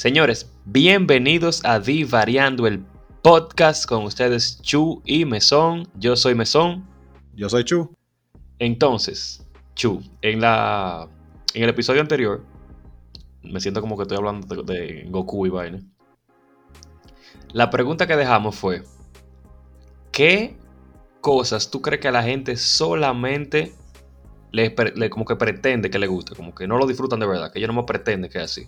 Señores, bienvenidos a Divariando el podcast con ustedes Chu y Mesón. Yo soy Mesón. Yo soy Chu. Entonces, Chu, en la en el episodio anterior me siento como que estoy hablando de, Goku y vaina. La pregunta que dejamos fue ¿qué cosas tú crees que a la gente solamente le, como que pretende que le guste, como que no lo disfrutan de verdad, que ellos no me pretende que es así?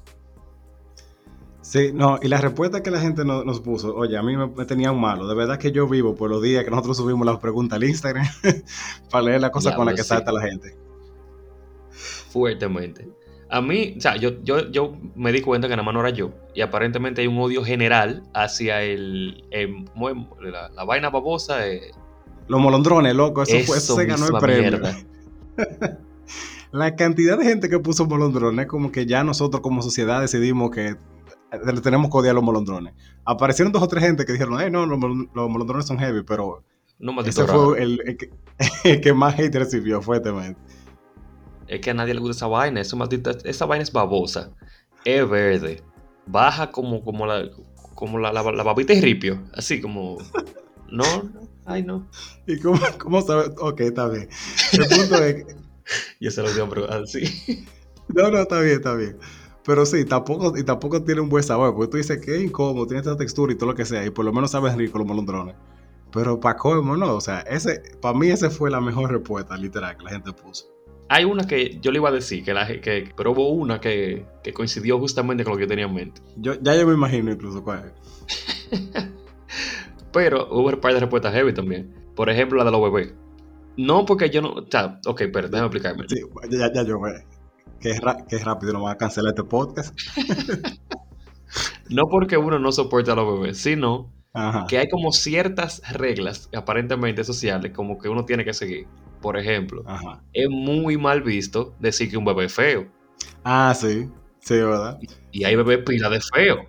Sí, no, y la respuesta que la gente nos puso, oye, a mí me, tenía un malo. De verdad que yo vivo por los días que nosotros subimos las preguntas al Instagram para leer la cosa con la que salta la gente. Fuertemente. A mí, o sea, yo, yo, yo me di cuenta que nada más no era yo. Y aparentemente hay un odio general hacia el, la, vaina babosa. Los molondrones, loco, eso, fue, se ganó el premio. la cantidad de gente que puso molondrones, como que ya nosotros como sociedad decidimos que tenemos que odiar a los molondrones. Aparecieron dos o tres gente que dijeron, hey, no, los, molondrones son heavy, pero no ese fue el, que, más hate recibió fuertemente. Es que a nadie le gusta esa vaina, esa, maldita, esa vaina es babosa, es verde, baja como, como la como la, la, babita y ripio, así como... No, ay no. ¿Y cómo, cómo sabes? Ok, está bien. El punto es Yo se lo digo, pero así. No, no, está bien, está bien. Pero sí, tampoco, y tampoco tiene un buen sabor, porque tú dices que es incómodo, tiene esta textura y todo lo que sea, y por lo menos sabes rico los molondrones. Pero para cómo no, o sea, ese, para mí esa fue la mejor respuesta, literal, que la gente puso. Hay una que yo le iba a decir, que la, que, pero hubo una que, que coincidió justamente con lo que yo tenía en mente. Yo, ya yo me imagino incluso cuál es. pero hubo un par de respuestas heavy también. Por ejemplo, la de los bebés. No porque yo no. O sea, ok, pero déjame explicarme. Sí, ya, ya yo, güey que es, rápido, no va a cancelar este podcast. no porque uno no soporte a los bebés, sino que hay como ciertas reglas aparentemente sociales como que uno tiene que seguir. Por ejemplo, es muy mal visto decir que un bebé es feo. Ah, sí, sí, ¿verdad? Y hay bebés pila de feo.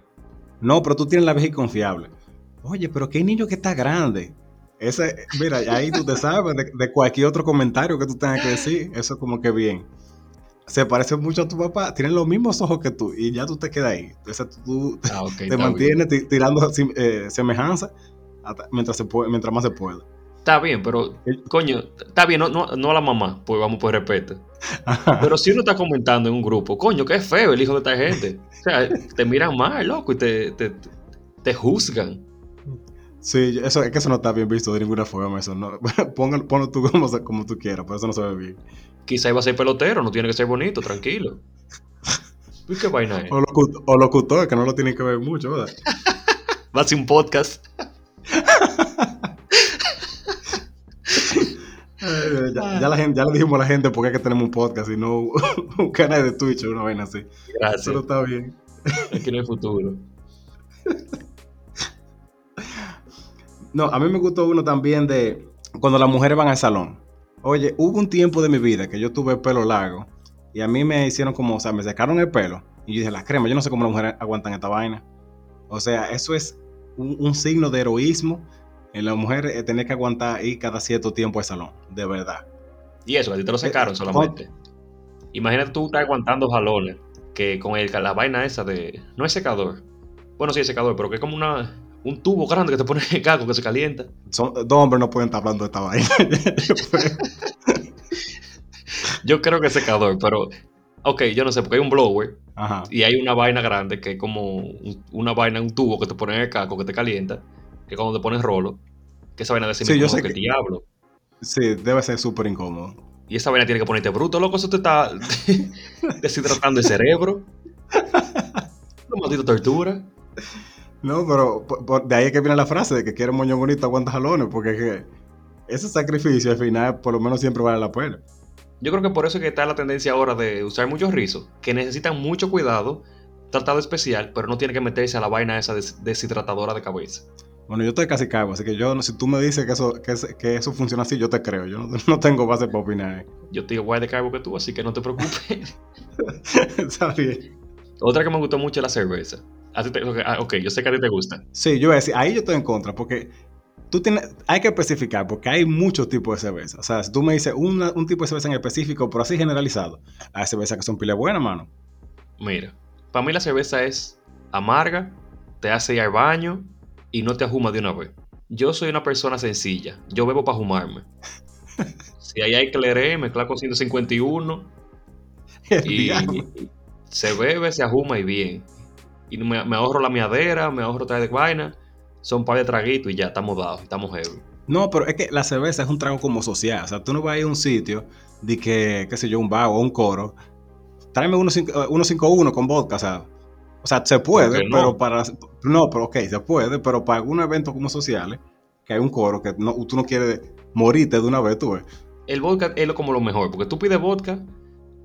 No, pero tú tienes la vejiga confiable. Oye, pero qué niño que está grande. Ese, mira, ahí tú te sabes de, de, cualquier otro comentario que tú tengas que decir. Eso como que bien se parece mucho a tu papá, tienen los mismos ojos que tú y ya tú te quedas ahí. Entonces tú ah, te mantienes tirando eh, semejanza mientras, se puede, mientras más se pueda. Está bien, pero coño, está bien, no, no, a la mamá, pues vamos por respeto. Pero si uno está comentando en un grupo, coño, qué feo el hijo de esta gente. O sea, te miran mal, loco, y te, te, te juzgan. Sí, eso, es que eso no está bien visto de ninguna forma. Eso, no. ponlo, tú como, como, tú quieras, pero eso no se ve bien. Quizá iba a ser pelotero, no tiene que ser bonito, tranquilo. ¿Y qué vaina es? O, locutor, que no lo tienen que ver mucho, ¿verdad? Va a ser un podcast. ya, la gente, ya le dijimos a la gente por qué que tenemos un podcast y no un canal de Twitch o una vaina así. Gracias. Pero está bien. Es que no hay futuro. No, a mí me gustó uno también de cuando las mujeres van al salón. Oye, hubo un tiempo de mi vida que yo tuve pelo largo y a mí me hicieron como, o sea, me sacaron el pelo y yo dije, las cremas, yo no sé cómo las mujeres aguantan esta vaina. O sea, eso es un, signo de heroísmo en la mujer eh, tener que aguantar ir cada cierto tiempo al salón, de verdad. Y eso, a ti te lo sacaron eh, solamente. Imagínate tú estás aguantando jalones que con el, la vaina esa de. No es secador. Bueno, sí es secador, pero que es como una un tubo grande que te pone en el caco que se calienta. Son, dos hombres no pueden estar hablando de esta vaina. yo creo que es secador, pero. Ok, yo no sé, porque hay un blower y hay una vaina grande que es como una vaina, un tubo que te pone en el caco que te calienta, que cuando te pones rolo, que esa vaina de sí, yo sé que, el diablo. Sí, debe ser súper incómodo. Y esa vaina tiene que ponerte bruto, loco, eso te está deshidratando el cerebro. Una maldita tortura. No, pero de ahí es que viene la frase de que quiere moño bonito, aguanta jalones, porque es que ese sacrificio al final por lo menos siempre vale la pena. Yo creo que por eso es que está la tendencia ahora de usar muchos rizos, que necesitan mucho cuidado, tratado especial, pero no tiene que meterse a la vaina esa deshidratadora de cabeza. Bueno, yo estoy casi cago, así que yo, si tú me dices que eso, que, eso funciona así, yo te creo. Yo no, tengo base para opinar. Yo te digo igual de cago que tú, así que no te preocupes. Está bien. Otra que me gustó mucho es la cerveza. Ah, ok, yo sé que a ti te gusta. Sí, yo voy a decir, ahí yo estoy en contra, porque tú tienes, hay que especificar, porque hay muchos tipos de cerveza. O sea, si tú me dices un tipo de cerveza en específico, pero así generalizado, hay cervezas que son pile buenas, mano. Mira, para mí la cerveza es amarga, te hace ir al baño y no te ajuma de una vez. Yo soy una persona sencilla. Yo bebo para ajumarme. si ahí hay cleré, mezcla con 151 y, se bebe, se ajuma y bien. Y me, ahorro la miadera, me ahorro traer de vaina. Son un par de traguitos y ya estamos dados, estamos heavy. No, pero es que la cerveza es un trago como social. O sea, tú no vas a ir a un sitio de que, qué sé yo, un vago o un coro. Tráeme 151 con vodka, o sea. O sea, se puede, pero para. No, pero ok, se puede, pero para algún evento como sociales, que hay un coro que no, tú no quieres morirte de una vez, tú ves. El vodka es como lo mejor, porque tú pides vodka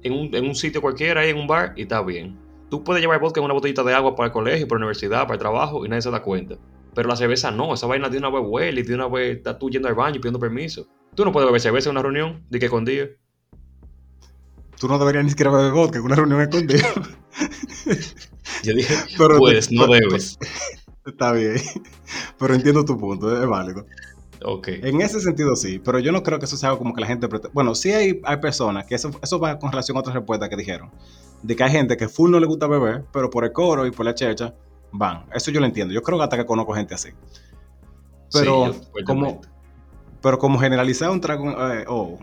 en un, en un sitio cualquiera, ahí en un bar, y está bien. Tú puedes llevar vodka en una botellita de agua para el colegio, para la universidad, para el trabajo, y nadie se da cuenta. Pero la cerveza no, esa vaina de una vez huele y de una vez estás tú yendo al baño pidiendo permiso. Tú no puedes beber cerveza en una reunión, de que escondida. Tú no deberías ni siquiera beber vodka en una reunión escondida. Yo dije, pero, puedes, no debes. Está bien, pero entiendo tu punto, es válido. En ese sentido sí, pero yo no creo que eso sea algo como que la gente... Bueno, sí hay, hay personas, que eso, eso va con relación a otras respuestas que dijeron, de que hay gente que full no le gusta beber, pero por el coro y por la checha van. Eso yo lo entiendo. Yo creo que hasta que conozco gente así. Pero como pero como generalizar un trago eh, o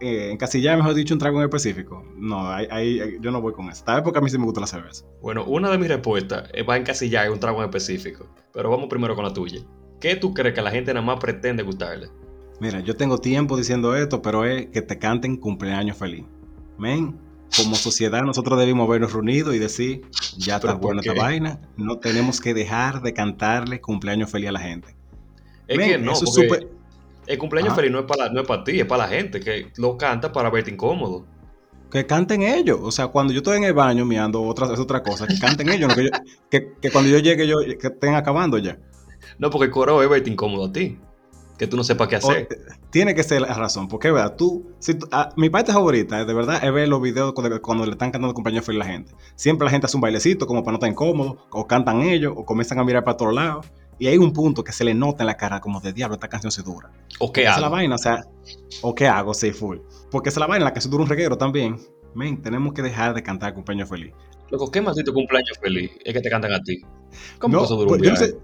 eh, encasillar, mejor dicho, un trago en específico, no, ahí, yo no voy con eso. Tal vez porque a mí sí me gusta la cerveza. Bueno, una de mis respuestas va a encasillar un trago en específico, pero vamos primero con la tuya. ¿Qué tú crees que la gente nada más pretende gustarle? Mira, yo tengo tiempo diciendo esto, pero es que te canten cumpleaños feliz. Men, como sociedad nosotros debemos habernos reunido y decir, ya está buena esta vaina, no tenemos que dejar de cantarle cumpleaños feliz a la gente. Es que no, porque el cumpleaños feliz no es, para, no es para ti, es para la gente que lo canta para verte incómodo. Que canten ellos. O sea, cuando yo estoy en el baño mirando otra, es otra cosa, que canten ellos. que, que, cuando yo llegue, yo, que estén acabando ya. No, porque el coro es verte incómodo a ti que tú no sepas qué hacer. tiene que ser la razón, porque vea, tú, si ah, mi parte favorita, de verdad, es ver los videos cuando, le están cantando compañeros feliz a la gente. Siempre la gente hace un bailecito como para no estar incómodo, o cantan ellos, o comienzan a mirar para otro lado. Y hay un punto que se le nota en la cara como de diablo, esta canción se dura. ¿O qué hago? la vaina, o sea, ¿o qué hago? Sí, full. Porque se la vaina, la que se dura un reguero también. Men, tenemos que dejar de cantar cumpleaños feliz. Loco, ¿qué más tu cumpleaños feliz? Es que te cantan a ti. ¿Cómo eso dura un pues,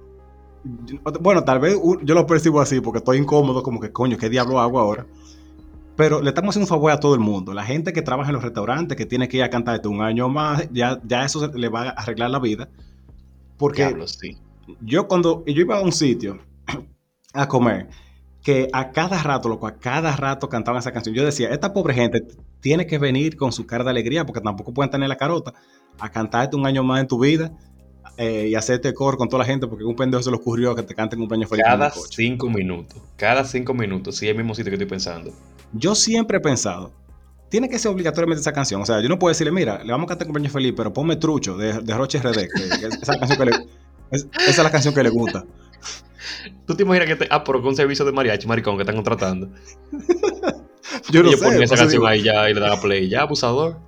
bueno, tal vez yo lo percibo así porque estoy incómodo, como que coño, ¿qué diablo hago ahora? Pero le estamos haciendo un favor a todo el mundo. La gente que trabaja en los restaurantes, que tiene que ir a cantar un año más, ya, ya eso le va a arreglar la vida. Porque yo cuando yo iba a un sitio a comer, que a cada rato, loco, a cada rato cantaban esa canción. Yo decía, esta pobre gente tiene que venir con su cara de alegría, porque tampoco pueden tener la carota, a cantarte un año más en tu vida eh, y hacerte coro con toda la gente porque un pendejo se le ocurrió que te canten un peño feliz. Cada cinco minutos, cada cinco minutos, sí, es el mismo sitio que estoy pensando. Yo siempre he pensado, tiene que ser obligatoriamente esa canción. O sea, yo no puedo decirle, mira, le vamos a cantar un peño feliz, pero ponme trucho de, de Roche RD, que, esa, canción que le, esa es la canción que le gusta. ¿Tú te imaginas que te, ah, pero con un servicio de mariachi, maricón, que están contratando? yo no sé. esa canción ahí ya y le dan a play, ya, abusador.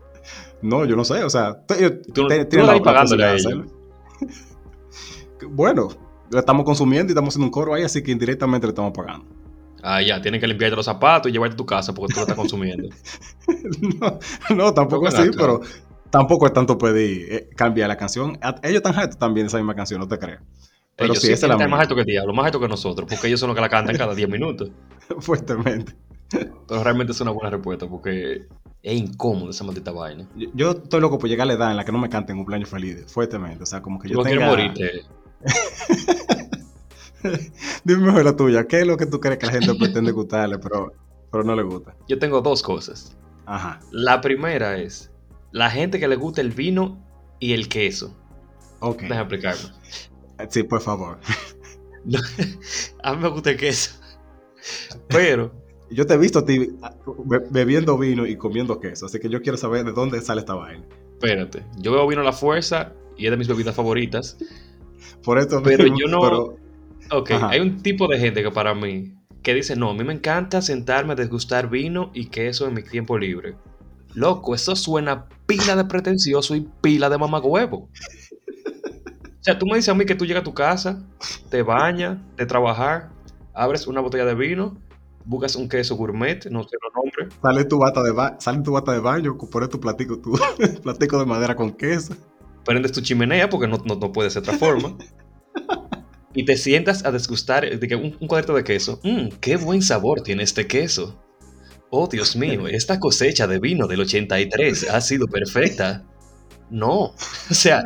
No, yo no sé, o sea, tú, tú, tú no pagándole a ellos. Bueno, lo estamos consumiendo y estamos haciendo un coro ahí, así que indirectamente le estamos pagando. Ah, ya, tienen que limpiarte los zapatos y llevarte a tu casa porque tú lo estás consumiendo. no, tampoco así, pero tampoco es tanto pedir eh, cambiar la canción. Ellos están altos también esa misma canción, no te creas. Pero ellos sí, esa es la más alto que el diablo, más alto que nosotros, porque ellos son los que la cantan cada 10 minutos. Fuertemente. Pero realmente es una buena respuesta porque es incómodo esa maldita vaina. Yo, estoy loco por llegar a la edad en la que no me canten cumpleaños feliz, fuertemente. O sea, como que yo no tenga... morirte. Dime mejor la tuya. ¿Qué es lo que tú crees que la gente pretende gustarle, pero, pero no le gusta? Yo tengo dos cosas. Ajá. La primera es la gente que le gusta el vino y el queso. Ok. Déjame explicarme. Sí, por favor. a mí me gusta el queso. Pero yo te he visto a ti bebiendo vino y comiendo queso, así que yo quiero saber de dónde sale esta vaina. Espérate, yo bebo vino a la fuerza y es de mis bebidas favoritas. Por esto Pero yo no. Ok, hay un tipo de gente que para mí que dice: No, a mí me encanta sentarme a degustar vino y queso en mi tiempo libre. Loco, eso suena pila de pretencioso y pila de mamagüevo. O sea, tú me dices a mí que tú llegas a tu casa, te bañas, de trabajar, abres una botella de vino buscas un queso gourmet, no sé los nombres. Sale tu bata de, sale tu bata de baño, pones tu platico, tu platico de madera con queso. Prendes tu chimenea porque no, no, puede ser otra forma. y te sientas a desgustar de que un, un cuadrito de queso. Mmm, qué buen sabor tiene este queso. Oh, Dios mío, esta cosecha de vino del 83 ha sido perfecta. No, o sea,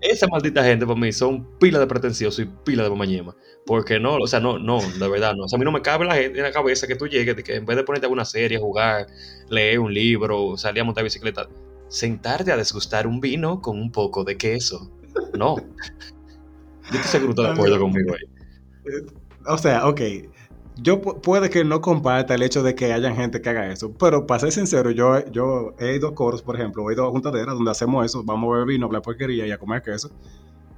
esa maldita gente para mí son pila de pretencioso y pila de mamañema. Porque no, o sea, no, no, de verdad no. O sea, a mí no me cabe la gente en la cabeza que tú llegues, de que en vez de ponerte a una serie, jugar, leer un libro, salir a montar bicicleta, sentarte a desgustar un vino con un poco de queso. No. Yo estoy seguro de acuerdo conmigo ahí. Eh, o sea, ok, yo puede que no comparta el hecho de que haya gente que haga eso, pero para ser sincero, yo, yo he ido a coros, por ejemplo, he ido a juntaderas donde hacemos eso, vamos a beber vino, a hablar porquería y a comer queso,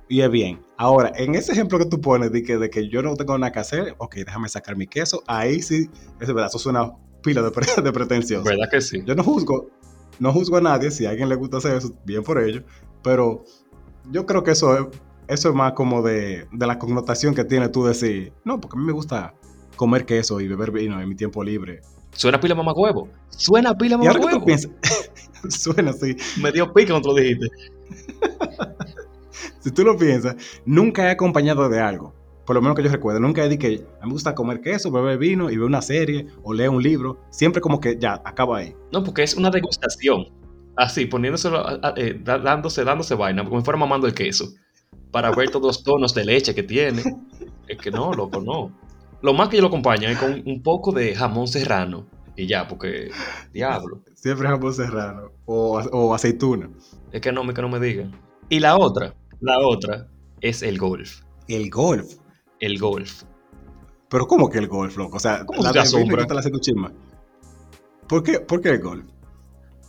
y es bien. Ahora, en ese ejemplo que tú pones de que, de que yo no tengo nada que hacer, ok, déjame sacar mi queso, ahí sí, es verdad, eso suena pila de, de pretensión. ¿Verdad que sí? Yo no juzgo, no juzgo a nadie, si a alguien le gusta hacer eso, bien por ello, pero yo creo que eso es, eso es más como de, de la connotación que tiene tú decir, no, porque a mí me gusta comer queso y beber vino en mi tiempo libre. Suena pila mamá huevo. Suena pila mamá huevo. Suena así. Me dio pica cuando lo dijiste. si tú lo piensas, nunca he acompañado de algo. Por lo menos que yo recuerdo, nunca he dicho que a mí me gusta comer queso, beber vino y ver una serie o leer un libro. Siempre como que ya, acaba ahí. No, porque es una degustación. Así, poniéndoselo, eh, dándose, dándose vaina, como si fuera mamando el queso. Para ver todos los tonos de leche que tiene. Es que no, loco, no. Lo más que yo lo acompaño es con un poco de jamón serrano. Y ya, porque, diablo. Siempre jamón serrano. O, aceituna. Es que no, que no me digan. Y la otra, la otra es el golf. ¿El golf? El golf. Pero ¿cómo que el golf, loco? O sea, ¿Cómo la te asombra? chisma. ¿Por qué, ¿Por qué el golf?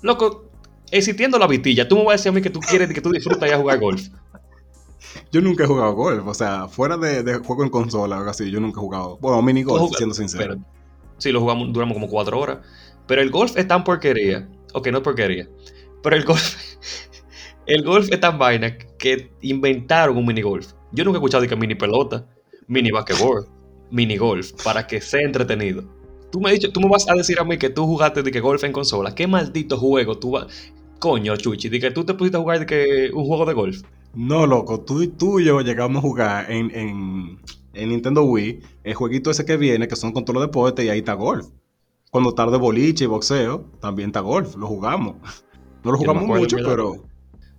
Loco, existiendo la vitilla, tú me vas a decir a mí que tú quieres que tú disfrutas ya jugar golf. Yo nunca he jugado golf, o sea, fuera de, juego en consola o algo así, yo nunca he jugado. Bueno, mini golf, siendo sincero. sí, lo jugamos, duramos como cuatro horas. Pero el golf es tan porquería. Ok, no es porquería. Pero el golf. el golf es tan vaina que inventaron un mini golf. Yo nunca he escuchado de que mini pelota, mini basquetbol, mini golf, para que sea entretenido. Tú me, dicho, tú me vas a decir a mí que tú jugaste de que golf en consola. ¿Qué maldito juego tú vas. Coño, Chuchi, de que tú te pusiste a jugar de que un juego de golf. No, loco, tú, tú y yo llegamos a jugar en, en, Nintendo Wii el jueguito ese que viene, que son con todos los deportes, y ahí está golf. Cuando tarde boliche y boxeo, también está golf, lo jugamos. No lo jugamos mucho, pero...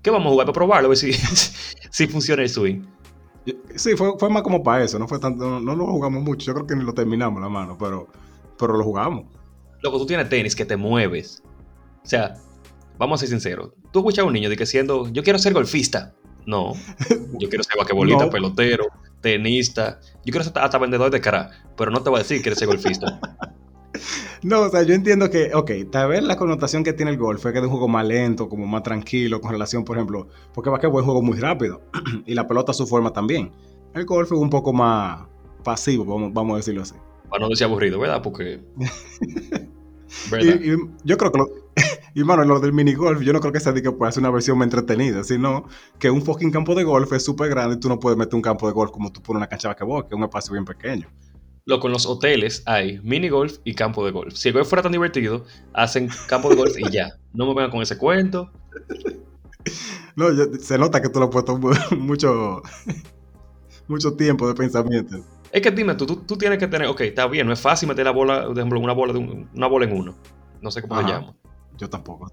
¿Qué vamos a jugar? Para probarlo, a ver si, si funciona el swing. Sí, fue, fue, más como para eso, no fue tanto, no, lo jugamos mucho, yo creo que ni lo terminamos la mano, pero, pero lo jugamos. Loco, tú tienes tenis que te mueves. O sea, vamos a ser sinceros. Tú escuchas a un niño de que siendo, yo quiero ser golfista. No, yo quiero ser basquetbolista, pelotero, tenista. Yo quiero ser hasta vendedor de cara, pero no te voy a decir que eres ser golfista. No, o sea, yo entiendo que, ok, tal vez la connotación que tiene el golf es que es un juego más lento, como más tranquilo, con relación, por ejemplo, porque basquetbol es un juego muy rápido y la pelota su forma también. El golf es un poco más pasivo, vamos, vamos a decirlo así. Para no decir aburrido, ¿verdad? Porque... Y, yo creo que lo, y mano, lo del mini golf, yo no creo que sea de que pueda ser una versión más entretenida, sino que un fucking campo de golf es súper grande y tú no puedes meter un campo de golf como tú pones una cancha de basquetbol, que es un espacio bien pequeño. Lo con los hoteles hay mini golf y campo de golf. Si el golf fuera tan divertido, hacen campo de golf y ya. No me vengan con ese cuento. No, se nota que tú lo has puesto mucho, mucho tiempo de pensamiento. Es que dime tú, tú, tienes que tener, ok, está bien, no es fácil meter la bola, por ejemplo, una bola, de una bola en uno. No sé cómo se llama. Yo tampoco.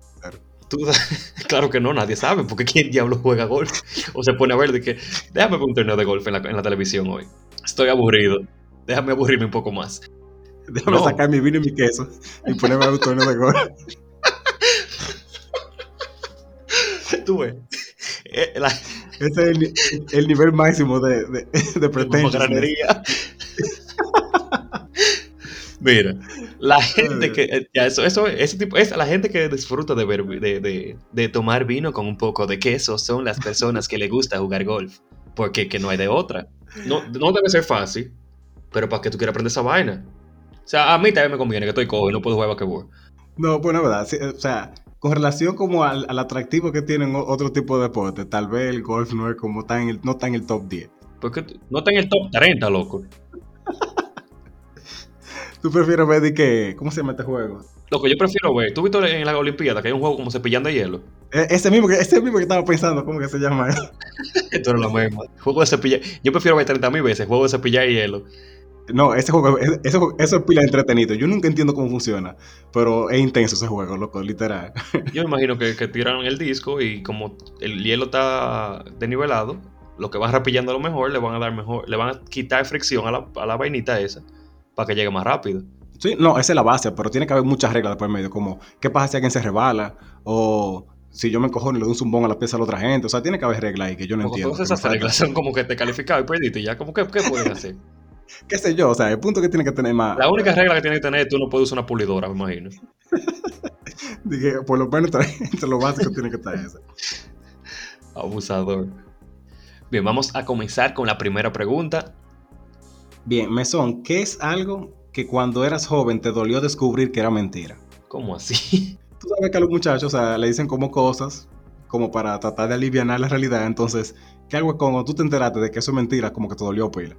claro que no, nadie sabe, porque quién diablo juega golf o se pone a ver de que, déjame ver un torneo de golf en la, televisión hoy. Estoy aburrido, déjame aburrirme un poco más. Déjame sacar mi vino y mi queso y ponerme a torneo de golf. Tú ves. Eh, Ese es el, nivel máximo de, de, de pretensión. Mira, la gente que. Eh, eso, eso, ese tipo, es la gente que disfruta de, ver, de, de, tomar vino con un poco de queso son las personas que le gusta jugar golf. Porque que no hay de otra. No, no debe ser fácil, pero para que tú quieras aprender esa vaina. O sea, a mí también me conviene que estoy cojo y no puedo jugar basquetbol. No, pues la verdad, o sea, con relación como al, atractivo que tienen otro tipo de deportes, tal vez el golf no es como tan el, no está en el top 10. Porque no está en el top 30, loco. Tú prefieres ver de que. ¿Cómo se llama este juego? Lo que yo prefiero ver, ¿tú viste en la Olimpiada que hay un juego como cepillando hielo? E- Ese mismo, que, ese mismo que estaba pensando, ¿cómo que se llama? Esto no es lo mismo. Juego de cepillar. Yo prefiero ver 30 mil veces juego de cepillar hielo. No, ese juego, ese, ese eso es pila entretenido. Yo nunca entiendo cómo funciona, pero es intenso ese juego, loco, literal. Yo me imagino que, que tiran el disco y como el hielo está desnivelado, lo que van rapillando a lo mejor le van a dar mejor, le van a quitar fricción a la, a la vainita esa para que llegue más rápido. Sí, no, esa es la base, pero tiene que haber muchas reglas después medio, como qué pasa si alguien se rebala, o si yo me encojono y le doy un zumbón a la pieza a la otra gente. O sea, tiene que haber reglas ahí que yo no Como entiendo. todas esas reglas son como que te calificaba y perdiste ya, como que, ¿qué pueden hacer? ¿Qué sé yo? O sea, el punto que tiene que tener más. La única regla que tienes que tener es tú no puedes usar una pulidora, me imagino. Dije, por lo menos entre, lo básico tiene que estar eso. Abusador. Bien, vamos a comenzar con la primera pregunta. Bien, Mesón, ¿qué es algo que cuando eras joven te dolió descubrir que era mentira? ¿Cómo así? Tú sabes que a los muchachos, o sea, le dicen como cosas, como para tratar de aliviar la realidad. Entonces, ¿qué algo cuando tú te enteraste de que eso es mentira, como que te dolió pila?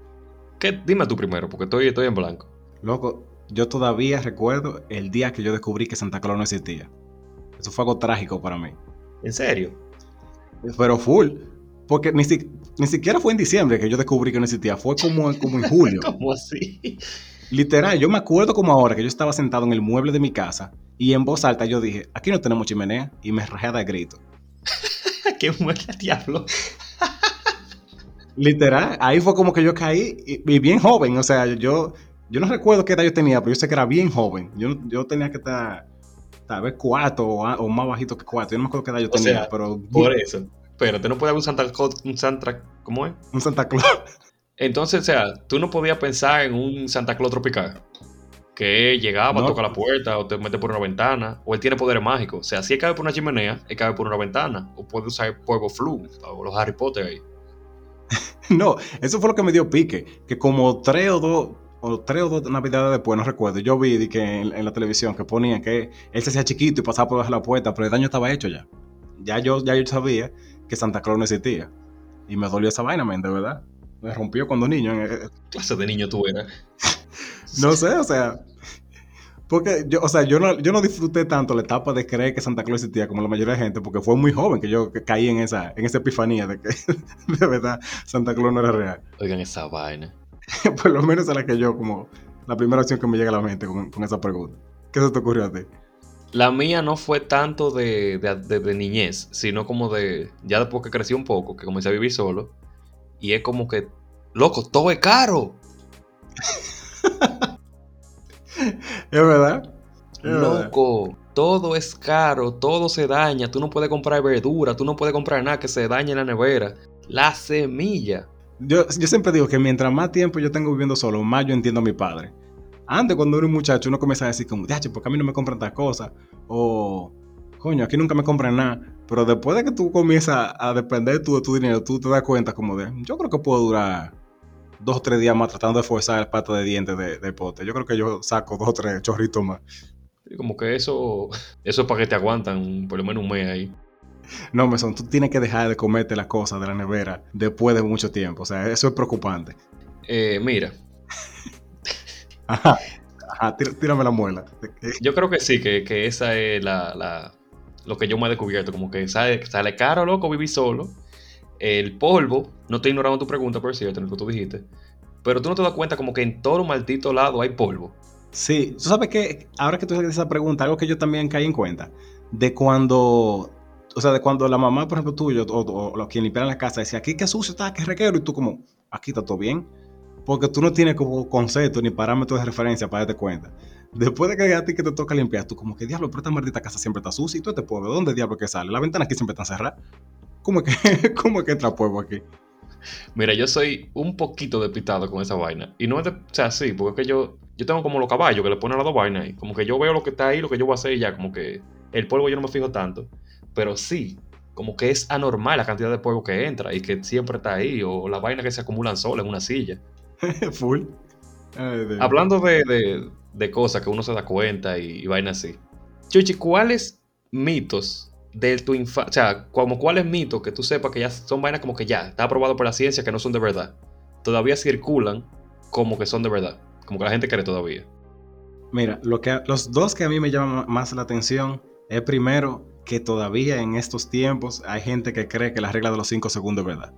¿Qué? Dime tú primero, porque estoy, estoy en blanco. Loco, yo todavía recuerdo el día que yo descubrí que Santa Claus no existía. Eso fue algo trágico para mí. ¿En serio? Pero full. Porque ni, si- ni siquiera fue en diciembre que yo descubrí que no existía. Fue como, como en julio. ¿Cómo así? Literal, yo me acuerdo como ahora que yo estaba sentado en el mueble de mi casa y en voz alta yo dije, aquí no tenemos chimenea. Y me rajé de grito. ¿Qué muere el diablo? Literal, ahí fue como que yo caí y, y bien joven. O sea, yo, yo no recuerdo qué edad yo tenía, pero yo sé que era bien joven. Yo, yo tenía que estar tal vez cuatro o, más bajito que cuatro. Yo no me acuerdo qué edad yo O tenía, sea, pero Por eso. Espérate, no puede haber un Santa Claus, un Santa, ¿cómo es? un Santa Claus. Entonces, o sea, tú no podías pensar en un Santa Claus tropical. Que llegaba, No. toca la puerta, o te mete por una ventana, o él tiene poderes mágicos. O sea, si él cabe por una chimenea, él cabe por una ventana. O puede usar polvo flu, o los Harry Potter ahí. No, eso fue lo que me dio pique. Que como tres o dos, o tres o dos navidades después, no recuerdo, yo vi de que en, en la televisión que ponían que él se hacía chiquito y pasaba por debajo de la puerta, pero el daño estaba hecho ya. Ya yo, ya yo sabía que Santa Claus no existía. Y me dolió esa vaina, men, de verdad. Me rompió cuando niño. eh, eh, ¿Qué clase de niño tú eras? No sé, o sea. Porque yo, o sea, yo no, yo no disfruté tanto la etapa de creer que Santa Claus existía como la mayoría de gente, porque fue muy joven que yo caí en esa, en esa epifanía de que de verdad Santa Claus no era real. Oigan esa vaina. Por lo menos es la que yo, como la primera opción que me llega a la mente con, con esa pregunta. ¿Qué se te ocurrió a ti? La mía no fue tanto de, de- de- de niñez, sino como de. Ya después que crecí un poco, que comencé a vivir solo. Y es como que. Loco, todo es caro. Es verdad. Es verdad. Loco, todo es caro, todo se daña. Tú no puedes comprar verdura, tú no puedes comprar nada que se dañe en la nevera. La semilla. Yo, yo siempre digo que mientras más tiempo yo tengo viviendo solo, más yo entiendo a mi padre. Antes, cuando era un muchacho, uno comienza a decir como, ya, ¿por qué a mí no me compran tal cosa? O, coño, aquí nunca me compran nada. Pero después de que tú comienzas a depender tú de tu dinero, tú te das cuenta como de, yo creo que puedo durar dos o tres días más tratando de forzar el pato de dientes de, de pote. Yo creo que yo saco dos o tres chorritos más. Como que eso, eso es para que te aguantan por lo menos un mes ahí. No, Mesón, tú tienes que dejar de comerte las cosas de la nevera después de mucho tiempo. O sea, eso es preocupante. Eh, mira, Ajá. Ajá, tí- tírame la muela. yo creo que sí, que, que esa es la, la- lo que yo me he descubierto. Como que sale, sale caro, loco, vivir solo. El polvo, no estoy ignorando tu pregunta, por cierto, en lo que tú dijiste. Pero tú no te das cuenta como que en todo maldito lado hay polvo. Sí, tú sabes que ahora que tú haces esa pregunta, algo que yo también caí en cuenta, de cuando, o sea, de cuando la mamá, por ejemplo, tuyo, o, o, o quien limpiara la casa, decía, aquí qué sucio está, qué reguero, y tú como, aquí está todo bien, porque tú no tienes como concepto ni parámetros de referencia para darte cuenta. Después de que a ti que te toca limpiar, tú como que diablo, pero esta maldita casa siempre está sucia y tú te pueblo, ¿de dónde diablo que sale? La ventana aquí siempre está cerrada. ¿Cómo que, cómo que entra polvo aquí? Mira, yo soy un poquito despistado con esa vaina. Y no es de, o sea, sí, porque es que yo, yo tengo como los caballos que le ponen las dos vainas ahí. Como que yo veo lo que está ahí, lo que yo voy a hacer y ya, como que el polvo yo no me fijo tanto. Pero sí, como que es anormal la cantidad de polvo que entra y que siempre está ahí. O la vaina que se acumulan sola en una silla. Full. Ay, de- Hablando de, de- de cosas que uno se da cuenta y, y vainas así. Chuchi, ¿cuáles mitos de tu infancia, o sea, como cuáles mitos que tú sepas que ya son vainas como que ya está aprobado por la ciencia que no son de verdad, todavía circulan como que son de verdad, como que la gente cree todavía? Mira, lo que, los dos que a mí me llaman más la atención es primero que todavía en estos tiempos hay gente que cree que la regla de los 5 segundos es verdad.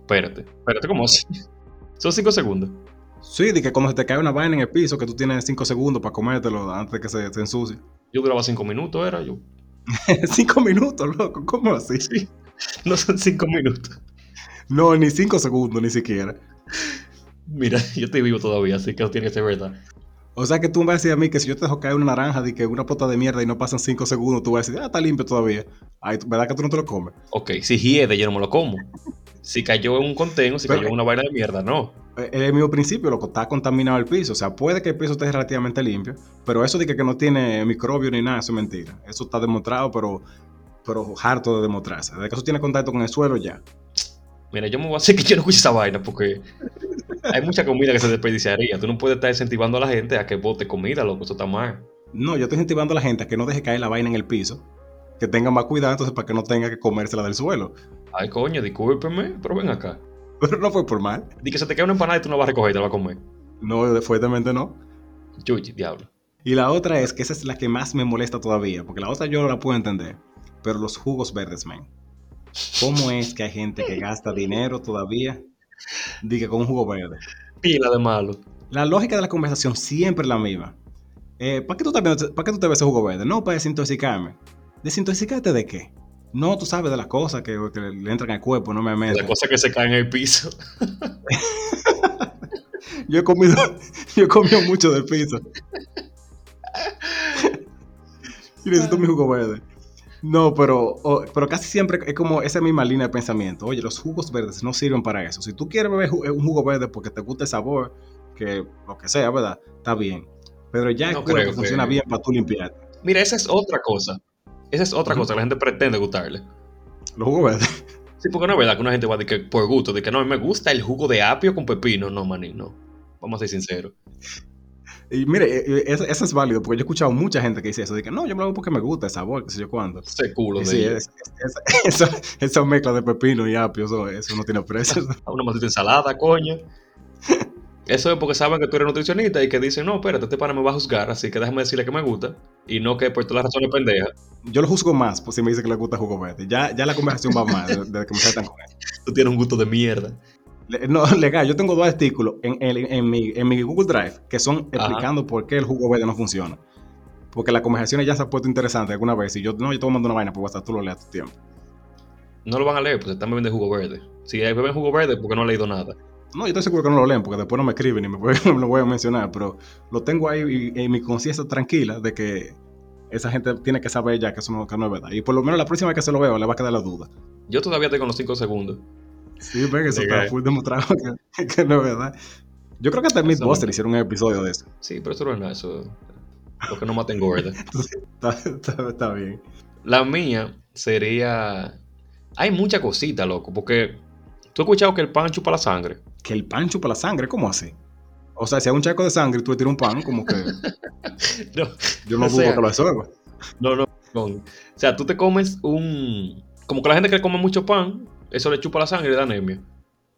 Espérate, espérate, ¿cómo así? Son 5 segundos. Sí, de que cuando se te cae una vaina en el piso, que tú tienes 5 segundos para comértelo antes de que se, se ensucie. Yo duraba 5 minutos, era yo. 5 minutos, loco, ¿cómo así? Sí. No son 5 minutos. No, ni 5 segundos, ni siquiera. Mira, yo estoy vivo todavía, así que no tiene que ser verdad. O sea que tú me vas a decir a mí que si yo te dejo caer una naranja de que una pota de mierda y no pasan 5 segundos, tú vas a decir, ah, está limpio todavía. Ay, ¿verdad que tú no te lo comes? Ok, si hiede, yo no me lo como. Si cayó en un contengo, si Pero- cayó en una vaina de mierda, no. Eh, Es el mismo principio, loco, está contaminado el piso. O sea, puede que el piso esté relativamente limpio, pero eso de que, que no tiene microbio ni nada, eso es mentira. Eso está demostrado, pero, pero harto de demostrarse. De que eso tiene contacto con el suelo, ya. Mira, yo me voy a hacer que yo no escuche esa vaina porque hay mucha comida que se desperdiciaría. Tú no puedes estar incentivando a la gente a que bote comida, loco, eso está mal. No, yo estoy incentivando a la gente a que no deje caer la vaina en el piso, que tenga más cuidado, entonces para que no tenga que comérsela del suelo. Ay, coño, discúlpeme, pero ven acá. Pero no fue por mal. Di que se te cae una empanada y tú no vas a recoger y te la vas a comer. No, fuertemente no. Chuchi, diablo. Y la otra es que esa es la que más me molesta todavía, porque la otra yo no la puedo entender. Pero los jugos verdes, man. ¿Cómo es que hay gente que gasta dinero todavía? Diga con un jugo verde. Pila de malo. La lógica de la conversación siempre es la misma. Eh, ¿Para qué, tú ¿Para qué tú te ves ese jugo verde? No, para desintoxicarme. ¿Desintoxicarte de qué? No, tú sabes de las cosas que, que le entran al cuerpo, no me La metas. cosa que se cae en el piso. Yo he comido, yo he comido mucho del piso. y necesito mi jugo verde. No, pero, o- pero casi siempre es como esa misma línea de pensamiento. Oye, los jugos verdes no sirven para eso. Si tú quieres beber ju- un jugo verde porque te gusta el sabor, que lo que sea, ¿verdad? Está bien. Pero ya No creo que- funciona bien para tú limpiarte. Mira, esa es otra cosa. Esa es otra cosa que la gente pretende gustarle. Los jugos verdes. Sí, porque no es verdad que una gente va a decir que por gusto, de que no, a mí me gusta el jugo de apio con pepino. No, maní, no. Vamos a ser sinceros. Y mire, eh, eh, eso, eso es válido, porque yo he escuchado mucha gente que dice eso. De que no, yo me lo hago porque me gusta el sabor, qué sé yo cuándo. Ese culo de sí, es- es- esa, mezcla de pepino y apio, eso, eso no tiene precio. Una maldita ensalada, coño. Eso es porque saben que tú eres nutricionista y que dicen, no, espérate, este pana me va a juzgar, así que déjame decirle que me gusta. Y no que por todas las razones pendejas, Yo lo juzgo más pues, si me dice que le gusta jugo verde. Ya, ya la conversación va más desde que me saltan con él. tú tienes un gusto de mierda. Le- No, legal, yo tengo dos artículos en, en- en mi, en mi Google Drive que son explicando por qué el jugo verde no funciona. Porque las conversaciones ya se han puesto interesantes alguna vez. Y yo, no, yo te voy a mandar una vaina por WhatsApp, tú lo leas a tu tiempo. No lo van a leer, pues están bebiendo jugo verde. Si beben jugo verde, porque no han leído nada. No, yo estoy seguro que no lo leen porque después no me escriben y me, voy- me lo voy a mencionar. Pero lo tengo ahí en mi conciencia tranquila de que esa gente tiene que saber ya que eso no, que no es verdad. Y por lo menos la próxima vez que se lo veo le va a quedar la duda. Yo todavía tengo los 5 segundos. Sí, ven, eso está full demostrado que, que no es verdad. Yo creo que hasta Eso Mythbuster no. hicieron un episodio de eso. Sí, pero eso no es nada, eso. Lo que no maten gorda. Está, está- está bien. La mía sería. Hay mucha cosita, loco, porque tú has escuchado que el pan chupa la sangre. Que el pan chupa la sangre, ¿cómo así? O sea, si hay un chaco de sangre y tú le tiras un pan, como que No, yo no dudo sea, que lo absorba. no, no. no. O sea, tú te comes un. Como que la gente que come mucho pan, eso le chupa la sangre y le da anemia.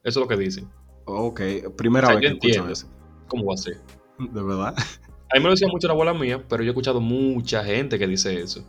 Eso es lo que dicen. Ok, primera O sea, vez yo que escucho entiendo. eso. ¿Cómo va a ser? De verdad. A mí me lo decía mucho la abuela mía, pero yo he escuchado mucha gente que dice eso.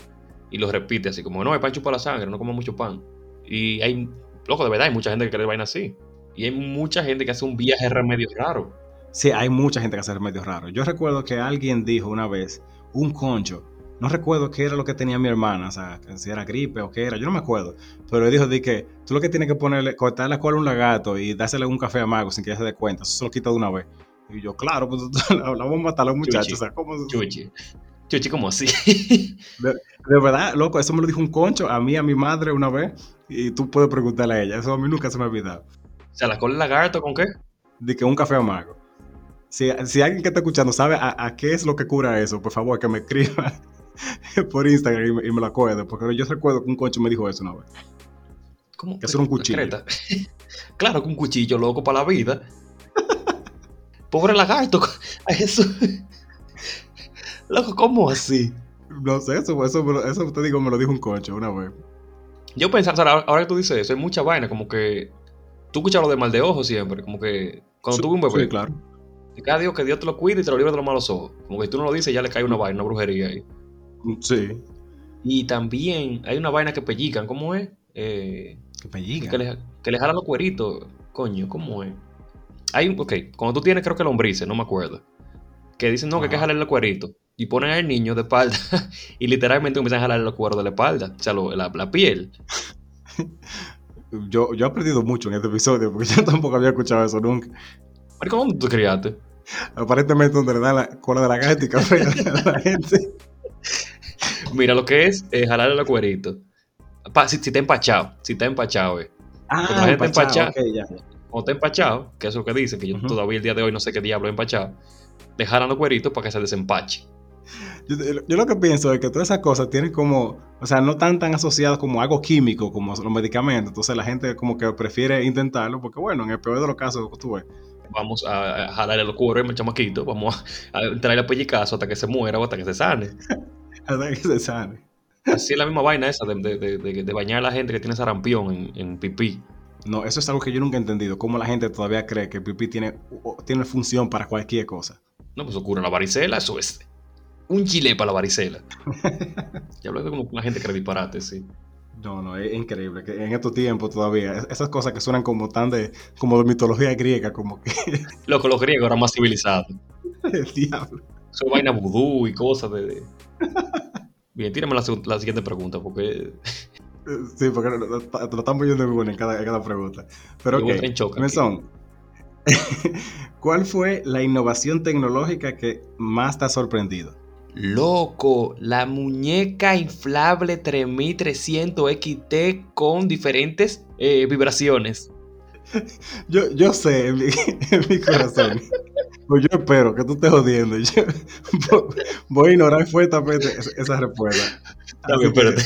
Y lo repite así, como, no, el pan chupa la sangre, no como mucho pan. Y hay, loco, de verdad, hay mucha gente que cree vaina así. Y hay mucha gente que hace un viaje remedio raro. Sí, hay mucha gente que hace remedios raros. Yo recuerdo que alguien dijo una vez, un concho. No recuerdo qué era lo que tenía mi hermana, o sea, si era gripe o qué era, yo no me acuerdo. Pero él dijo de que tú lo que tienes que ponerle, cortar la cola a un lagarto y dársele un café amargo sin que ella se dé cuenta, eso se lo quita de una vez. Y yo, claro, pues la vamos a matar a los muchachos. O sea, ¿cómo? Chuchi. Chuchi, ¿cómo así? De verdad, loco, eso me lo dijo un concho a mí, a mi madre una vez, y tú puedes preguntarle a ella, eso a mí nunca se me ha olvidado. O sea, la cola de lagarto, ¿con qué? De que un café amargo. Si, si alguien que está escuchando sabe a, a qué es lo que cura eso, por favor, que me escriba por Instagram y me, y me lo acuerde, porque yo recuerdo que un concho me dijo eso una vez. ¿Cómo? Que hacer un cuchillo. Claro que un cuchillo, loco, para la vida. Pobre lagarto. Eso. loco, ¿cómo así? No sé, eso, eso, eso te digo, me lo dijo un concho una vez. Yo pensaba, o sea, ahora ahora que tú dices eso, hay mucha vaina, como que tú escuchas lo de mal de ojo siempre, como que cuando tuve un bebé, Sí, claro. Que cada Dios que Dios te lo cuide y te lo libre de los malos ojos. Como que tú no lo dices, ya le cae una vaina, una brujería ahí. Sí. Y también hay una vaina que pellican, ¿cómo es? Eh, Que pellica. que, le, que le jalan los cueritos. Coño, ¿cómo es? Hay un, ok, cuando tú tienes, creo que lombrices, no me acuerdo. Que dicen, no, que hay que jalarle los cueritos. Y ponen al niño de espalda y literalmente comienzan a jalarle los cueros de la espalda. O sea, lo- la, la piel. Yo, yo he aprendido mucho en este episodio porque yo tampoco había escuchado eso nunca. Marico, ¿Cómo tú te criaste? Aparentemente donde le da la cola de la gata y café a la gente. Mira, lo que es eh, jalarle los cueritos. Pa- si, si está empachado, si está empachado, eh. Ah, la gente empachado, empachada. ok, ya. O está empachado, que es lo que dicen, que yo Ujú. todavía el día de hoy no sé qué diablo es empachado. Le jalan los cueritos para que se desempache. Yo, yo lo que pienso es que todas esas cosas tienen como, o sea, no están tan asociadas como algo químico como los medicamentos. Entonces la gente como que prefiere intentarlo porque, bueno, en el peor de los casos, tú ves. Vamos a, jalarle los cueros al chamaquito, vamos a, a traerle a pellicazo hasta que se muera o hasta que se sane. Hasta que se sane. Así es la misma vaina esa de, de- de- de- de bañar a la gente que tiene sarampión en, en pipí. No, eso es algo que yo nunca he entendido. Cómo la gente todavía cree que el pipí tiene, tiene función para cualquier cosa. No, pues ocurre la varicela, eso es un chile para la varicela. ya hablo de como la gente cree disparate, sí. No, no, es increíble que en estos tiempos todavía, es- esas cosas que suenan como tan de, como de mitología griega, como que Loco, los griegos eran más civilizados. el diablo. Son vaina vudú y cosas de... Bien, tírame la, siguiente pregunta, porque Sí, porque lo, lo- lo están poniendo muy bueno en cada, en cada pregunta. Pero ok. Mesón, ¿cuál fue la innovación tecnológica que más te ha sorprendido? Loco, la muñeca inflable 3300 XT con diferentes eh, vibraciones. Yo, yo sé en mi, en mi corazón, pues yo espero que tú estés jodiendo. Yo voy a ignorar fuertemente esa, respuesta. Que, espérate.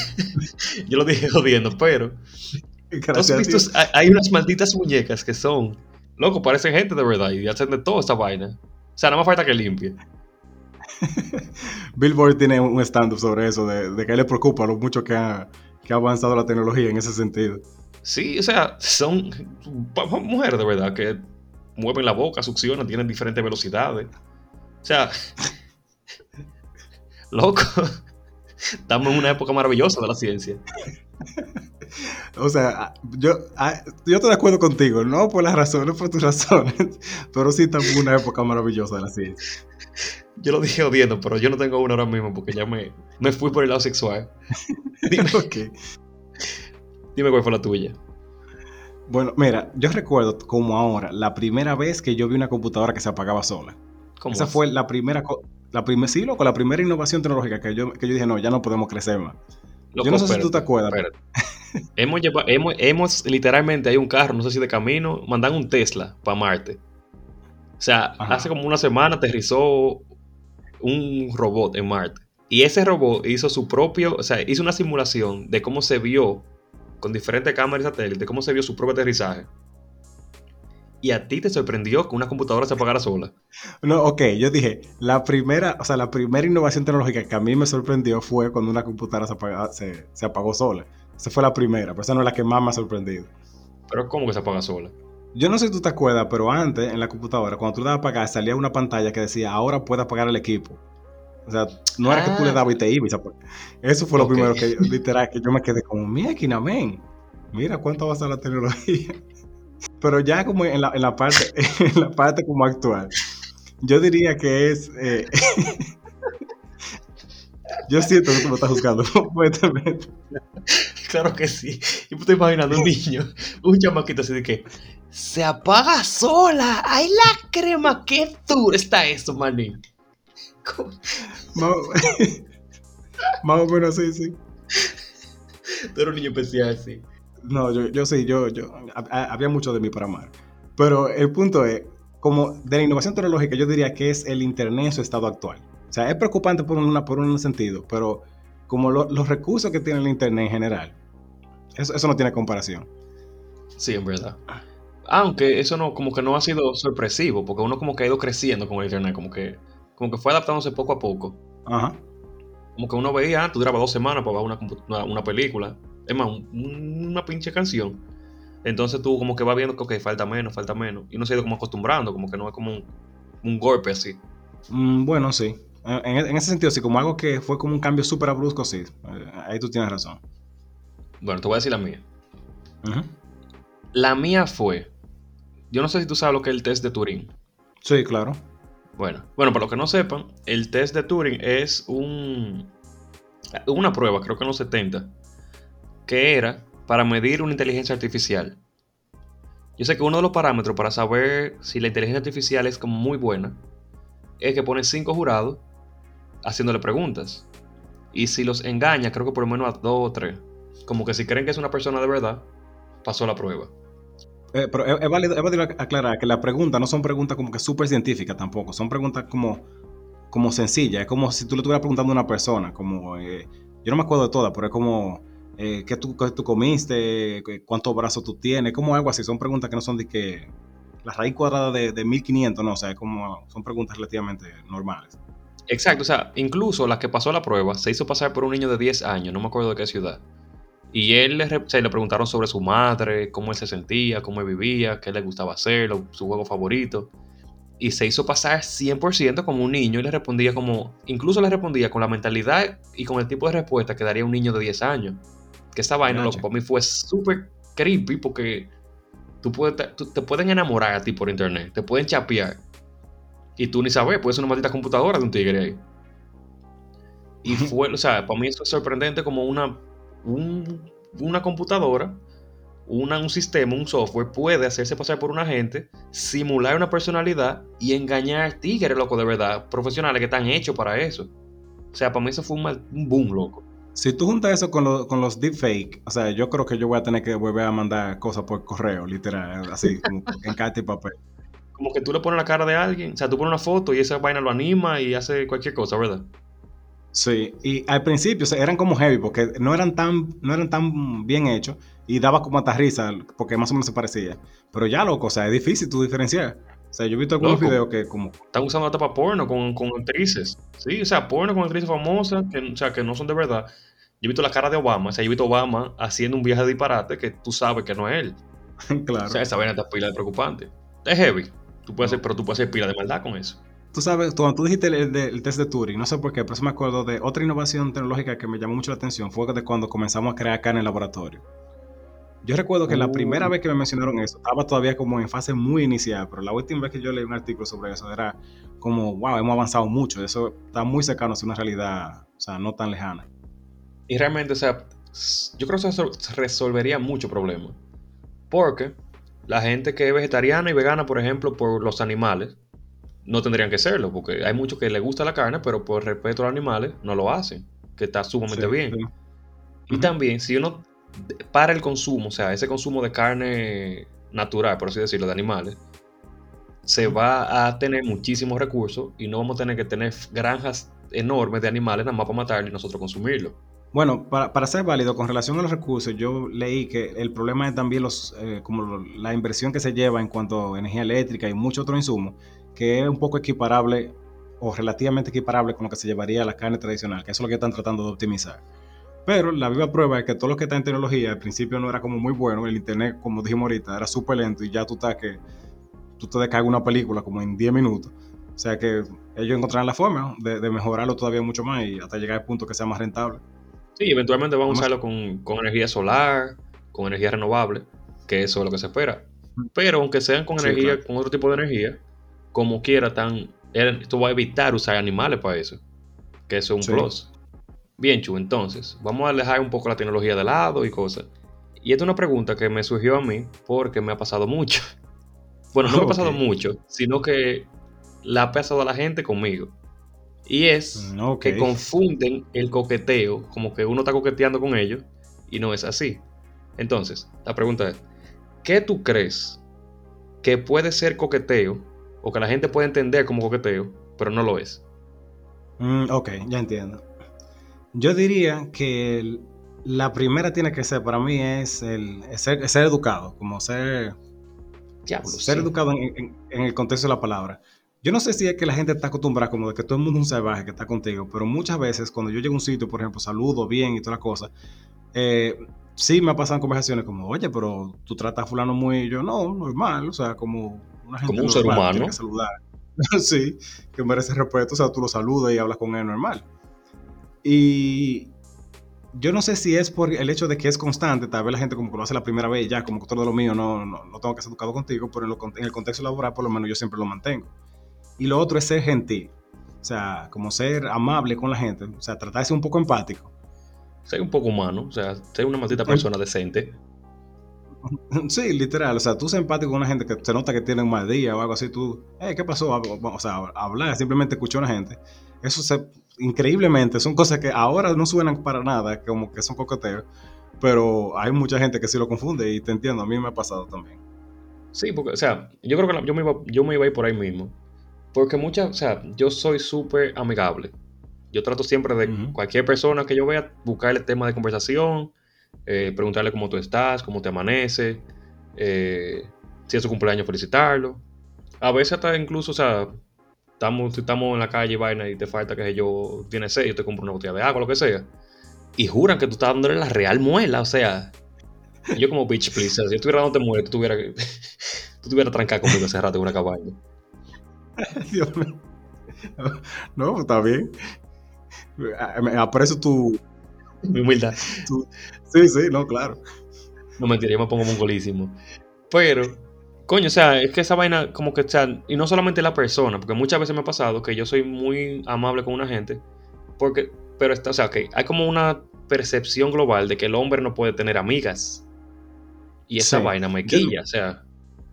Yo lo dije jodiendo, pero... Hay, hay unas malditas muñecas que son... Loco, parecen gente de verdad y hacen de toda esta vaina. O sea, nada más falta que limpie. Billboard tiene un stand-up sobre eso, de, de que le preocupa lo mucho que ha, que ha avanzado la tecnología en ese sentido. Sí, o sea, son mujeres de verdad que mueven la boca, succionan, tienen diferentes velocidades. O sea, loco, estamos en una época maravillosa de la ciencia. O sea, yo, yo estoy de acuerdo contigo, no por las razones, por tus razones, pero sí estamos en una época maravillosa de la ciencia. Yo lo dije odiando, pero yo no tengo una ahora mismo porque ya me, me fui por el lado sexual. Dime, Ok. dime cuál fue la tuya. Bueno, mira, yo recuerdo como ahora, la primera vez que yo vi una computadora que se apagaba sola. ¿Cómo Esa es? fue la primera, la primer, sí, loco, la primera innovación tecnológica que yo, que yo dije, no, ya no podemos crecer más. Loco, yo no sé si tú te acuerdas. hemos, lleva- hemos, hemos literalmente, hay un carro, no sé si de camino, mandan un Tesla para Marte. O sea, Ajá. hace como una semana aterrizó un robot en Marte. Y ese robot hizo su propio, o sea, hizo una simulación de cómo se vio con diferentes cámaras y satélites, cómo se vio su propio aterrizaje. Y a ti te sorprendió que una computadora se apagara sola. No, ok, yo dije, la primera, o sea, la primera innovación tecnológica que a mí me sorprendió fue cuando una computadora se, apaga- se, se apagó sola. Esa fue la primera, pero esa no es la que más me ha sorprendido. Pero ¿cómo que se apaga sola? Yo no sé si tú te acuerdas, pero antes en la computadora, cuando tú le dabas a apagar, salía una pantalla que decía, ahora puedes apagar el equipo. O sea, no era que tú le Ah. dabas y te ibas. Eso fue lo primero que, literal, que yo me quedé como, mira, men, mira cuánto va a ser la tecnología. Pero ya como en la, en la parte, en la parte como actual, yo diría que es... eh, yo siento que tú me estás juzgando fuertemente. Claro que sí. Yo me estoy imaginando un niño, un chamaquito así de que se apaga sola. ¡Ay, la crema! ¡Qué duro está eso, manín! Más, más o menos sí, sí. Tú eres un niño especial, sí. No, yo, yo sí, yo, yo, ha- ha- había mucho de mí para amar. Pero el punto es, como de la innovación tecnológica, yo diría que es el Internet en su estado actual. O sea, es preocupante por, una, por un sentido, pero como lo- los recursos que tiene el Internet en general, eso, eso no tiene comparación. Sí, en verdad. Aunque eso no, como que no ha sido sorpresivo, porque uno como que ha ido creciendo con el internet, como que, como que fue adaptándose poco a poco. Ajá. Como que uno veía, ah, tú duraba dos semanas para ver una, una, una película. Es más, un- una pinche canción. Entonces tú como que vas viendo que falta menos, falta menos. Y uno se ha ido como acostumbrando, como que no es como un- un golpe así. Mm, bueno, sí. En, en, ese sentido, sí, como algo que fue como un cambio súper brusco, sí. Eh, ahí tú tienes razón. Bueno, te voy a decir la mía. La mía fue. Yo no sé si tú sabes lo que es el test de Turing. Sí, claro. Bueno, bueno, para los que no sepan, el test de Turing es un, una prueba, creo que en los 70, que era para medir una inteligencia artificial. Yo sé que uno de los parámetros para saber si la inteligencia artificial es como muy buena es que pone cinco jurados haciéndole preguntas. Y si los engaña, creo que por lo menos a dos o tres. Como que si creen que es una persona de verdad, pasó la prueba. Eh, pero es, válido, aclarar que las preguntas no son preguntas como que súper científicas tampoco. Son preguntas como, como sencillas. Es como si tú le estuvieras preguntando a una persona. Como, eh, yo no me acuerdo de todas, pero es como, eh, ¿qué, tú, tú comiste? ¿Cuántos brazos tú tienes? Como algo así. Son preguntas que no son de que la raíz cuadrada de, de 1500, no. O sea, es como, son preguntas relativamente normales. Exacto, o sea, incluso la que pasó la prueba se hizo pasar por un niño de 10 años, no me acuerdo de qué ciudad. Y él le, le preguntaron sobre su madre, cómo él se sentía, cómo él vivía, qué le gustaba hacer, su juego favorito. Y se hizo pasar 100% como un niño y le respondía como, incluso le respondía con la mentalidad y con el tipo de respuesta que daría un niño de 10 años. Que esta vaina, loco, para mí fue súper creepy porque tú puedes, te pueden enamorar a ti por internet, te pueden chapear y tú ni sabes, puede ser una maldita computadora de un tigre ahí. Y fue, o sea, para mí eso es sorprendente como una, una computadora, una, un sistema, un software puede hacerse pasar por un agente, simular una personalidad y engañar tigres, loco, de verdad, profesionales que están hechos para eso. O sea, para mí eso fue un, boom, loco. Si tú juntas eso con, con los deepfake, o sea, yo creo que yo voy a tener que volver a mandar cosas por correo, literal, así, como en carta y papel como que tú le pones la cara de alguien, o sea, tú pones una foto y esa vaina lo anima y hace cualquier cosa, ¿verdad? Sí, y al principio eran como heavy porque no eran tan, no eran tan bien hechos y daba como hasta risa porque más o menos se parecía. Pero ya, loco, o sea, es difícil tú diferenciar. O sea, yo he visto algunos videos que como... Están usando hasta para porno con, con, actrices. Sí, o sea, porno con actrices famosas, que, o sea, que no son de verdad. Yo he visto la cara de Obama, o sea, yo he visto Obama haciendo un viaje de disparate que tú sabes que no es él. claro. O sea, esa vaina está pila de preocupante. Es heavy. Tú puedes hacer, pero tú puedes hacer pila de maldad con eso. Tú sabes, cuando tú dijiste el, test de Turing, no sé por qué, pero eso me acuerdo de otra innovación tecnológica que me llamó mucho la atención, fue de cuando comenzamos a crear carne en laboratorio. Yo recuerdo que la primera uh. vez que me mencionaron eso, estaba todavía como en fase muy inicial, pero la última vez que yo leí un artículo sobre eso era como, wow, hemos avanzado mucho, eso está muy cercano a una realidad, o sea, no tan lejana. Y realmente, o sea, yo creo que eso resolvería mucho problema. Porque la gente que es vegetariana y vegana, por ejemplo, por los animales, no tendrían que serlo, porque hay muchos que les gusta la carne, pero por respeto a los animales no lo hacen, que está sumamente bien. Y también, si uno para el consumo, o sea, ese consumo de carne natural, por así decirlo, de animales, se va a tener muchísimos recursos y no vamos a tener que tener granjas enormes de animales nada más para matarlo y nosotros consumirlo. Bueno, para, ser válido, con relación a los recursos, yo leí que el problema es también los, eh, como la inversión que se lleva en cuanto a energía eléctrica y muchos otros insumos, que es un poco equiparable o relativamente equiparable con lo que se llevaría a la carne tradicional, que eso es lo que están tratando de optimizar. Pero la viva prueba es que todo lo que está en tecnología al principio no era como muy bueno, el internet, como dijimos ahorita, era súper lento y ya tú estás que tú te descargas una película como en 10 minutos. O sea que ellos encontrarán la forma de, de mejorarlo todavía mucho más y hasta llegar al punto que sea más rentable. Sí, eventualmente vamos a usarlo con, energía solar, con energía renovable, que eso es lo que se espera. Pero aunque sean con energía, con otro tipo de energía, como quiera, tan, esto va a evitar usar animales para eso. Que eso es un plus. Bien, Chu, entonces, vamos a dejar un poco la tecnología de lado y cosas. Y esta es una pregunta que me surgió a mí porque me ha pasado mucho. Bueno, no me ha pasado mucho, sino que la ha pasado a la gente conmigo. Y es mm, que confunden el coqueteo, como que uno está coqueteando con ellos, y no es así. Entonces, la pregunta es, ¿qué tú crees que puede ser coqueteo, o que la gente puede entender como coqueteo, pero no lo es? Mm, ok, ya entiendo. Yo diría que la primera tiene que ser, para mí, es el ser, educado, como ser, ser educado en el contexto de la palabra. Yo no sé si es que la gente está acostumbrada como de que todo el mundo es un salvaje que está contigo, pero muchas veces cuando yo llego a un sitio, por ejemplo, saludo bien y todas las cosas, eh, sí me pasan conversaciones como, oye, pero tú tratas a fulano muy, yo no, normal, o sea, como una gente como un ser humano. saludar. sí, que merece respeto, o sea, tú lo saludas y hablas con él normal. Y yo no sé si es por el hecho de que es constante, tal vez la gente como que lo hace la primera vez ya, como que todo lo mío no, no, no tengo que ser educado contigo, pero en, el contexto laboral por lo menos yo siempre lo mantengo. Y lo otro es ser gentil, o sea, como ser amable con la gente, o sea, tratar de ser un poco empático. Ser un poco humano, o sea, ser una maldita persona decente. Sí, literal. O sea, tú ser empático con una gente que se nota que tiene un mal día o algo así, tú, eh, ¿qué pasó? O sea, hablar, simplemente escuchar a la gente. Eso se, increíblemente, son cosas que ahora no suenan para nada, como que son coqueteos, pero hay mucha gente que sí lo confunde y te entiendo, a mí me ha pasado también. Sí, porque, o sea, yo creo que yo, me iba, yo me iba a ir por ahí mismo. Porque muchas, o sea, yo soy súper amigable. Yo trato siempre de cualquier persona que yo vea, buscarle tema de conversación, eh, preguntarle cómo tú estás, cómo te amanece, eh, si es su cumpleaños, felicitarlo. A veces hasta incluso, o sea, estamos, estamos en la calle, vaina, y te falta que yo tiene sed, yo te compro una botella de agua, lo que sea. Y juran que tú estás dándole la real muela, o sea. Yo como bitch, please, si yo estuviera dándote muela, tú tuvieras tú estuvieras trancado conmigo ese rato en una cabaña. Dios mío. No, está bien. Aprecio tu... Mi humildad. Sí, sí, no, claro. No mentira, yo me pongo mongolísimo. Pero, coño, o sea, es que esa vaina, como que, o sea, y no solamente la persona, porque muchas veces me ha pasado que yo soy muy amable con una gente, porque, pero está, o sea, que hay como una percepción global de que el hombre no puede tener amigas. Y esa vaina me quilla, o sea.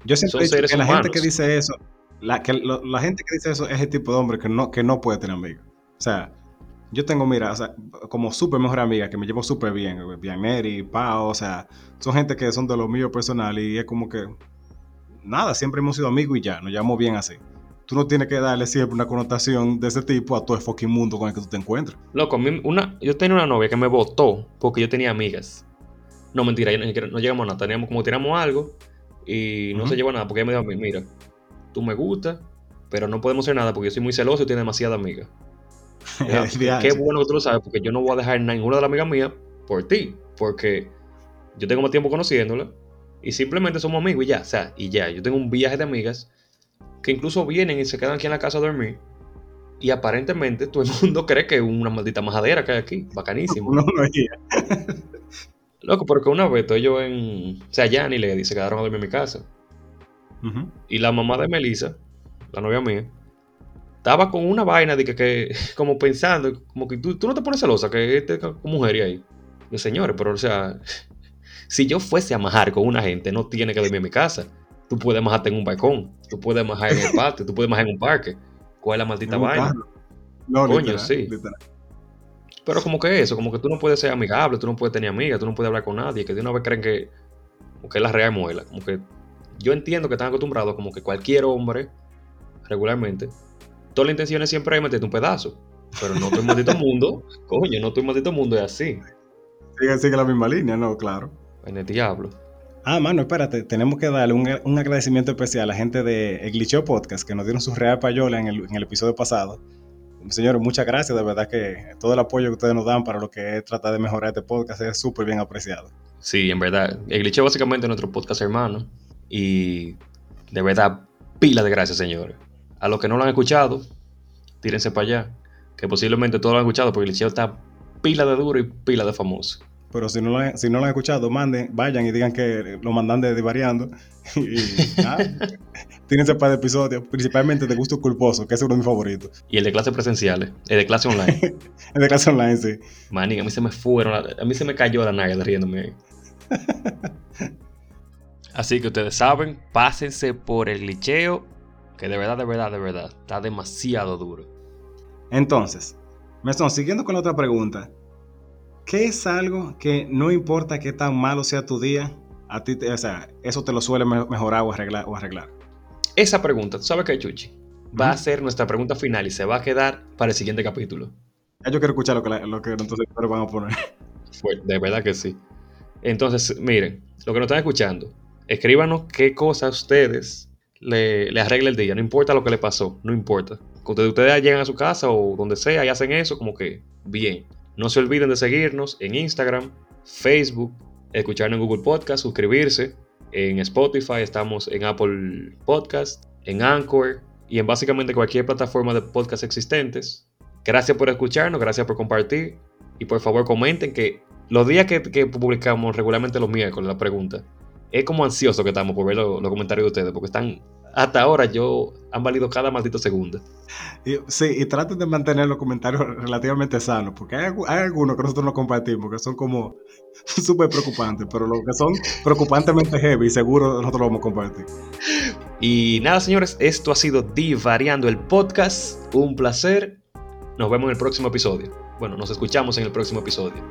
Yo siempre he dicho que la gente que dice eso, la, que la gente que dice eso es el tipo de hombre que no, que no puede tener amigos. O sea, yo tengo, mira, o sea, como súper mejor amiga, que me llevo súper bien, Mary, Pao, o sea, son gente que son de lo mío personal y es como que, nada, siempre hemos sido amigos y ya, nos llevamos bien así. Tú no tienes que darle siempre una connotación de ese tipo a todo el fucking mundo con el que tú te encuentras. Loco, una, yo tenía una novia que me votó porque yo tenía amigas. No, mentira, no, llegamos a nada, teníamos como tiramos algo y no se llevó a nada porque ella me dijo, mira, tú me gustas, pero no podemos hacer nada porque yo soy muy celoso y tiene demasiada amiga. qué bueno que tú lo sabes, porque yo no voy a dejar ninguna de las amigas mías por ti, porque yo tengo más tiempo conociéndola y simplemente somos amigos y ya, o sea, y ya. Yo tengo un viaje de amigas que incluso vienen y se quedan aquí en la casa a dormir y aparentemente todo el mundo cree que es una maldita majadera que hay aquí, bacanísimo. No, no, Loco, porque una vez estoy yo en. O sea, Jan y Lady se quedaron a dormir en mi casa. Y la mamá de Melissa, la novia mía, estaba con una vaina de que, como pensando, como que tú, no te pones celosa, que este con mujer ahí. Yo, señores, pero o sea, si yo fuese a majar con una gente, no tiene que dormir en mi casa. Tú puedes majarte en un balcón, tú puedes majar en el patio, tú puedes majar en un parque. ¿Cuál es la maldita vaina? No, Coño, sí. Pero como que eso, como que tú no puedes ser amigable, tú no puedes tener amigas, tú no puedes hablar con nadie, que de una vez creen que, que es la real muela. Como que yo entiendo que están acostumbrados como que cualquier hombre, regularmente, toda la intención es siempre meterte un pedazo. Pero no el maldito mundo, coño, no el maldito mundo es así. Sigue, sigue la misma línea, no, claro. En el diablo. Ah, mano, espérate, tenemos que darle un, agradecimiento especial a la gente de El Glitcheo Podcast que nos dieron su real payola en el, en el episodio pasado. Señores, muchas gracias, de verdad que todo el apoyo que ustedes nos dan para lo que es tratar de mejorar este podcast es súper bien apreciado. Sí, en verdad. El Glitcheo básicamente es nuestro podcast hermano y de verdad, pila de gracias, señores. A los que no lo han escuchado, tírense para allá. Que posiblemente todos lo han escuchado porque el liceo está pila de duro y pila de famoso. Pero si no lo han, si no lo han escuchado, manden, vayan y digan que lo mandan de, variando. y tírense para el episodio, principalmente de gusto culposo, que es uno de mis favoritos. Y el de clases presenciales, el de clase online. el de clase online, sí. Manín, a mí se me fueron, a mí se me cayó la nariz riéndome ahí. Así que ustedes saben, pásense por el glitcheo que de verdad, de verdad, de verdad, está demasiado duro. Entonces, Mesón, siguiendo con la otra pregunta. ¿Qué es algo que no importa qué tan malo sea tu día, a ti, o sea, eso te lo suele mejorar o arreglar, o arreglar? Esa pregunta, ¿tú sabes qué, Chuchi? Va a ser nuestra pregunta final y se va a quedar para el siguiente capítulo. Ya yo quiero escuchar lo que, lo que entonces van a poner. de verdad que sí. Entonces, miren, lo que nos están escuchando, escríbanos qué cosas ustedes le, arregle el día, no importa lo que le pasó, no importa. Cuando ustedes llegan a su casa o donde sea y hacen eso, como que bien. No se olviden de seguirnos en Instagram, Facebook, escucharnos en Google Podcast, suscribirse. En Spotify estamos en Apple Podcast, en Anchor, y en básicamente cualquier plataforma de podcast existentes. Gracias por escucharnos, gracias por compartir y por favor comenten que los días que, que publicamos regularmente los miércoles la pregunta, es como ansioso que estamos por ver los, los comentarios de ustedes porque están hasta ahora yo han valido cada maldito segundo. Sí, y traten de mantener los comentarios relativamente sanos, porque hay, hay algunos que nosotros no compartimos que son como súper preocupantes, pero los que son preocupantemente heavy, seguro nosotros los vamos a compartir. Y nada, señores, esto ha sido Divariando el podcast. Un placer. Nos vemos en el próximo episodio. Bueno, nos escuchamos en el próximo episodio.